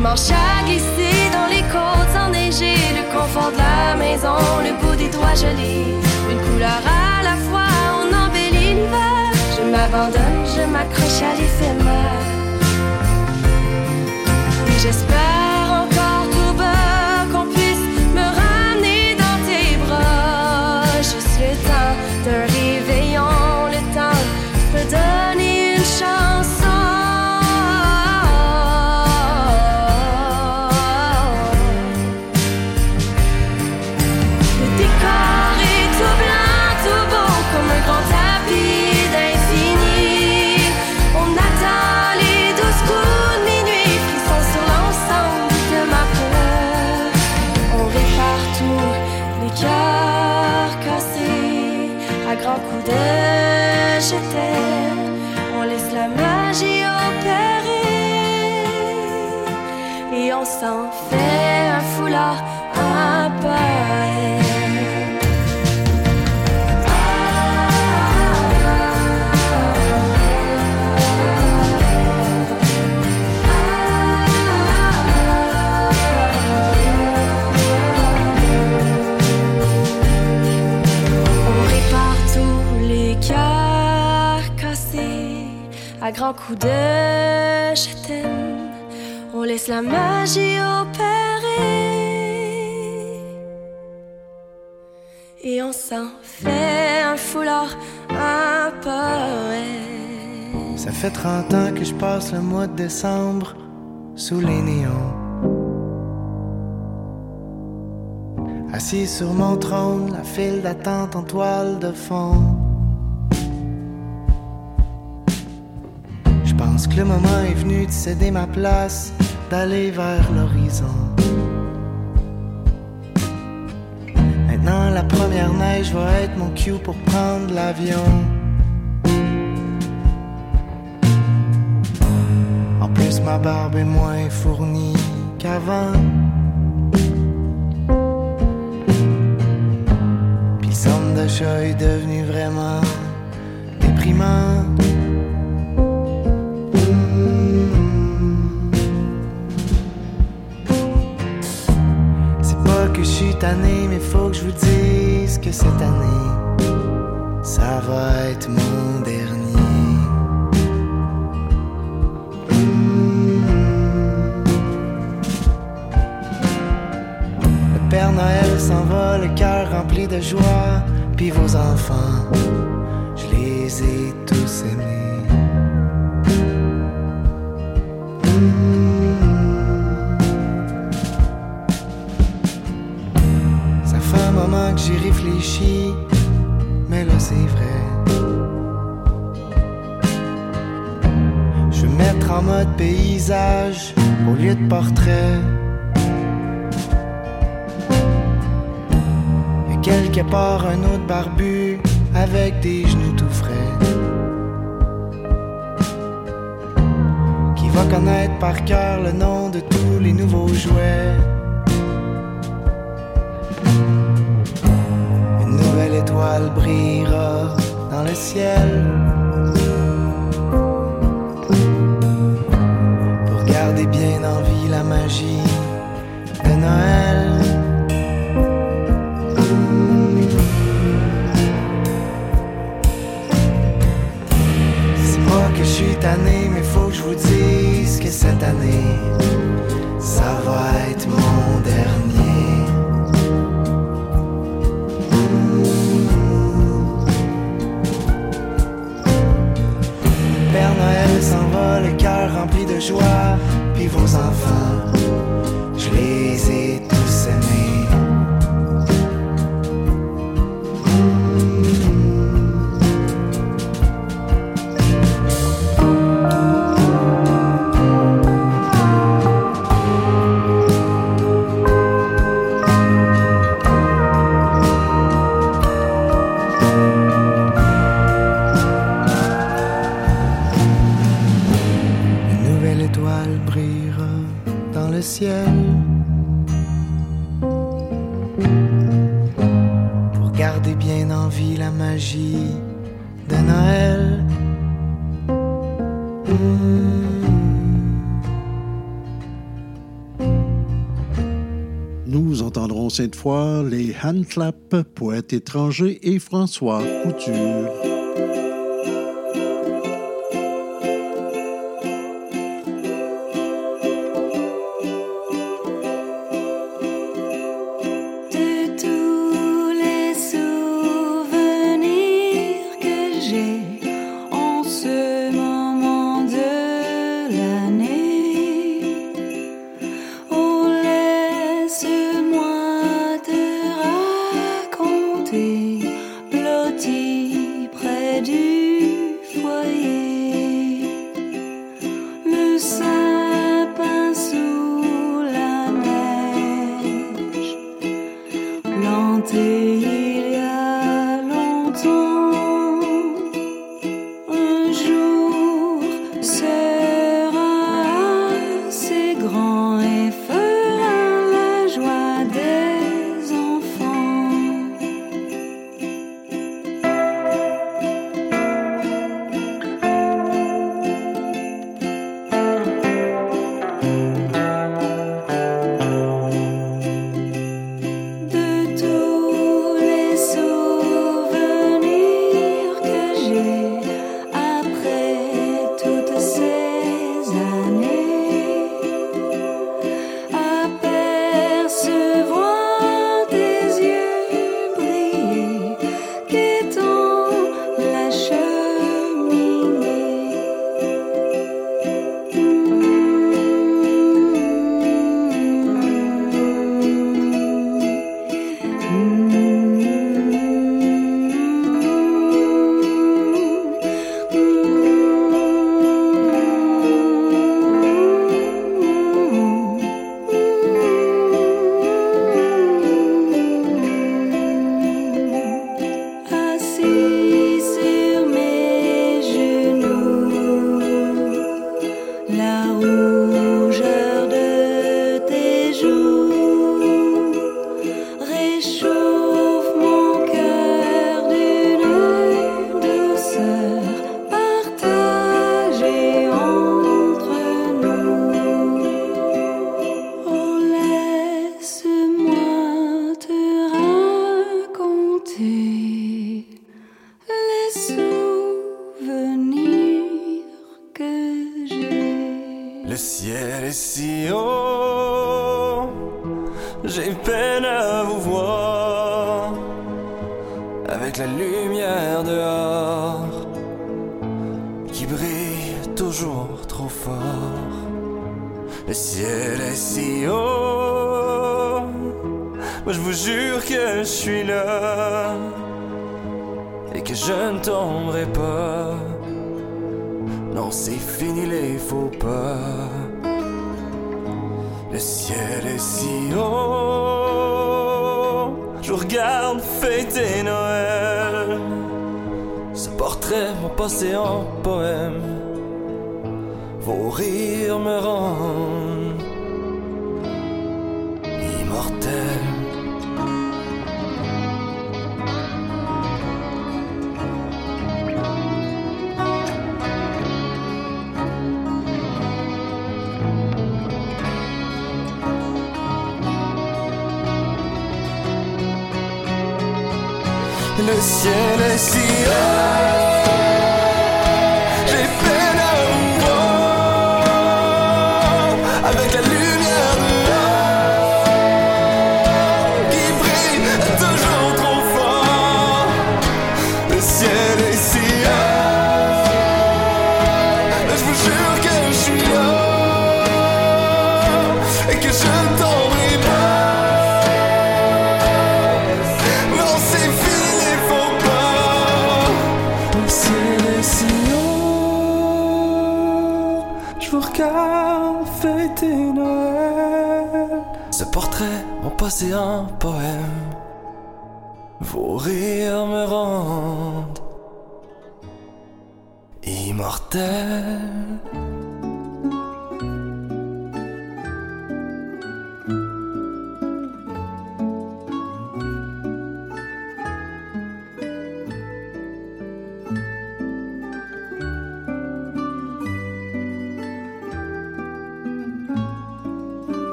Les dimanches à glisser dans les côtes enneigées Le confort de la maison, le bout des doigts gelés. Une couleur à la fois, on embellit l'hiver. Je m'abandonne, je m'accroche à l'éphémère. J'espère s'en fait un foulard, poème. On répare tous les cœurs cassés à grands coups de t'aime. Laisse la magie opérer et on s'en fait un foulard, un poème. Ça fait 30 ans que je passe le mois de décembre sous les néons. Assis sur mon trône, la file d'attente en toile de fond. Je pense que le moment est venu de céder ma place, d'aller vers l'horizon. Maintenant, la première neige va être mon cue pour prendre l'avion. En plus, ma barbe est moins fournie qu'avant. Puis le centre d'achat est devenu vraiment déprimant. Tanné, mais faut que je vous dise que cette année, ça va être mon dernier. Le Père Noël s'en va, le cœur rempli de joie, puis vos enfants, je les ai tous aimés. Que j'y réfléchis, mais là c'est vrai. Je vais mettre en mode paysage au lieu de portrait. Et quelque part un autre barbu avec des genoux tout frais. Qui va connaître par cœur le nom de tous les nouveaux jouets. étoile brillera dans le ciel. Pour garder bien en vie la magie de Noël. C'est moi que je suis tanné, mais faut que je vous dise que cette année. Cette fois les Handclap, poète étranger, et François Couture.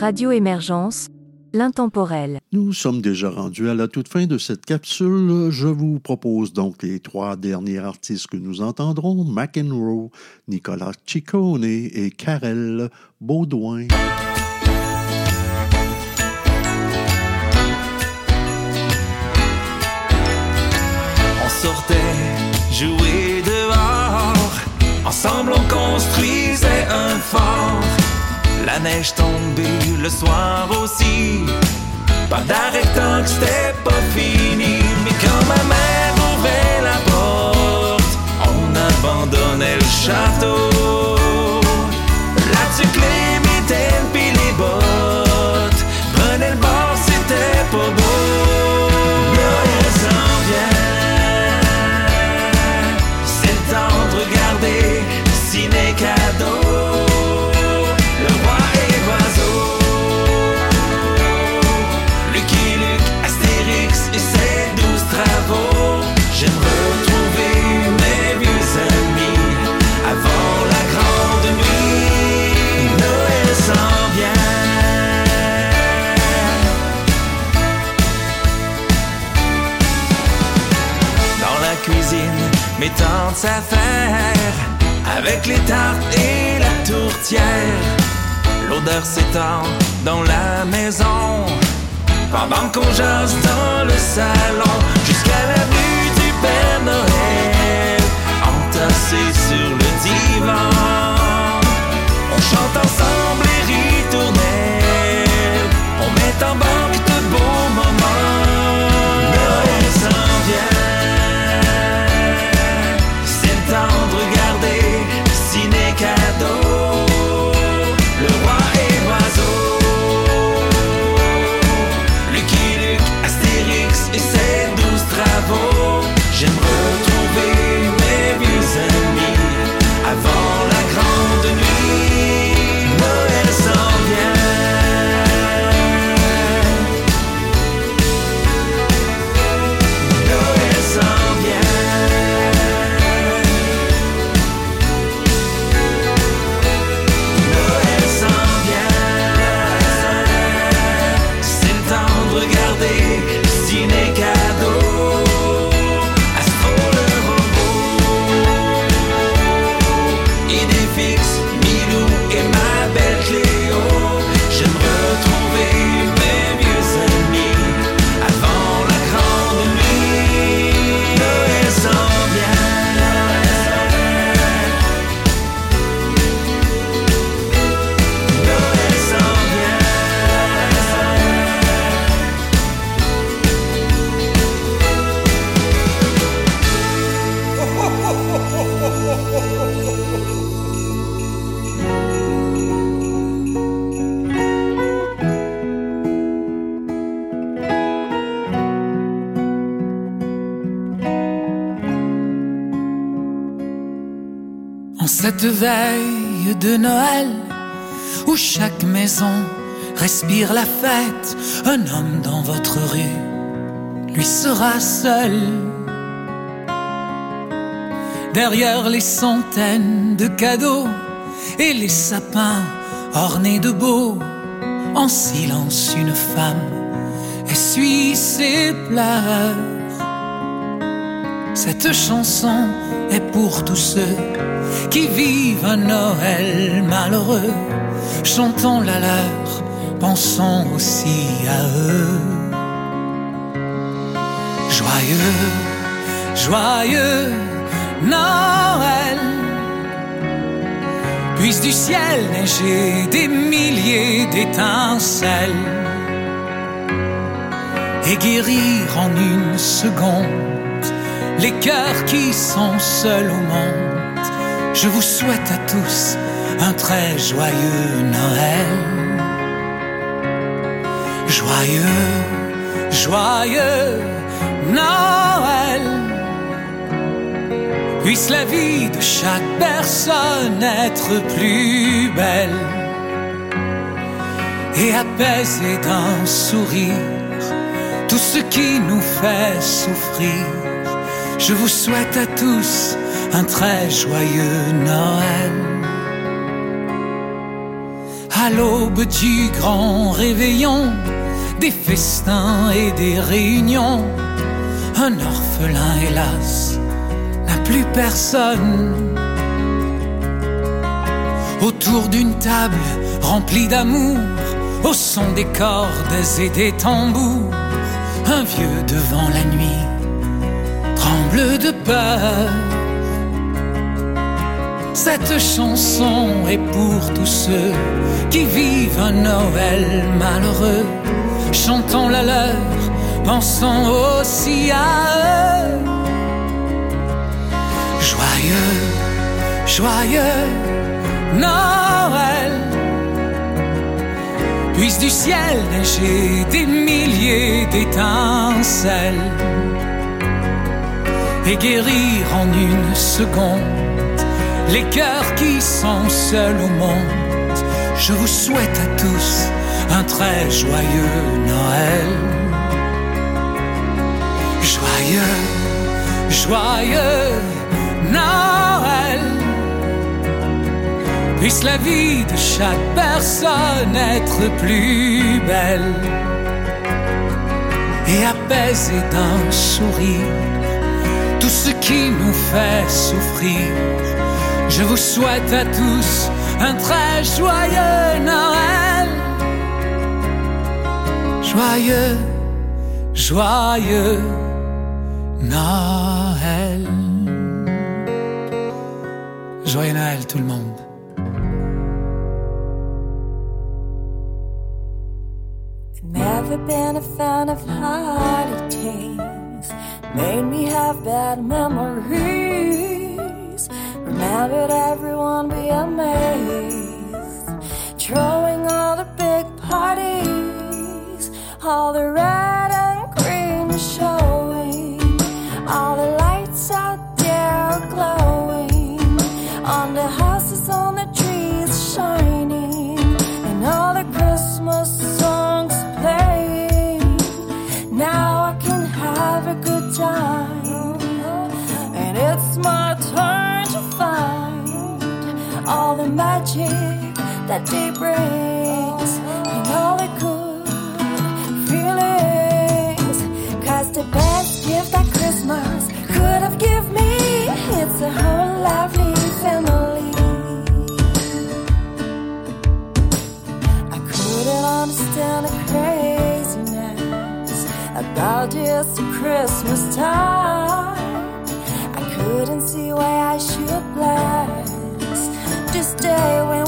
Radio Émergence, l'intemporel. Nous sommes déjà rendus à la toute fin de cette capsule. Je vous propose donc les trois derniers artistes que nous entendrons, McEnroe, Nicolas Ciccone et Karel Baudouin. On sortait jouer dehors. Ensemble on construisait un fort. La neige tombait le soir aussi. Pas d'arrêt tant que c'était pas fini. Mais quand ma mère ouvrait la porte, on abandonnait le château. Tantes affaires, avec les tartes et la tourtière. L'odeur s'étend dans la maison, pendant qu'on jase dans le salon, jusqu'à la vue du Père Noël, entassé sur le divan. On chante ensemble les ritournelles, on met en banque de beaux moments. Cette veille de Noël, où chaque maison respire la fête, un homme dans votre rue, lui sera seul. Derrière les centaines de cadeaux et les sapins ornés de beaux, en silence une femme essuie ses pleurs. Cette chanson est pour tous ceux qui vivent un Noël malheureux. Chantons la leur, pensons aussi à eux. Joyeux, joyeux Noël. Puisse du ciel neiger des milliers d'étincelles et guérir en une seconde les cœurs qui sont seuls au monde. Je vous souhaite à tous un très joyeux Noël. Joyeux, joyeux Noël. Puisse la vie de chaque personne être plus belle et apaiser d'un sourire tout ce qui nous fait souffrir. Je vous souhaite à tous un très joyeux Noël. À l'aube du grand réveillon, des festins et des réunions, un orphelin, hélas, n'a plus personne. Autour d'une table remplie d'amour, au son des cordes et des tambours, un vieux devant la nuit tremble de peur. Cette chanson est pour tous ceux qui vivent un Noël malheureux, chantant la leur, pensant aussi à eux. Joyeux, joyeux Noël, puisse du ciel neiger des milliers d'étincelles et guérir en une seconde les cœurs qui sont seuls au monde. Je vous souhaite à tous un très joyeux Noël. Joyeux, joyeux Noël. Puisse la vie de chaque personne être plus belle et apaiser d'un sourire tout ce qui nous fait souffrir. Je vous souhaite à tous un très joyeux Noël. Joyeux, joyeux Noël. Joyeux Noël tout le monde. Never been a fan of holidays. Made me have bad memories. Remembered everyone be amazed. Throwing all the big parties. All the red and green showing. Good the best gift that Christmas could have given me, a whole family. I couldn't understand the craziness about the Christmas time. I couldn't see why I should bless this day when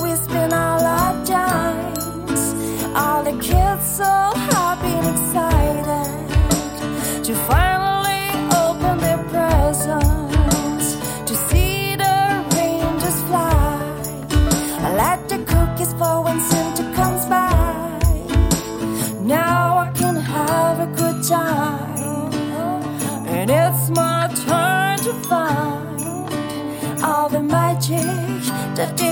the magic that day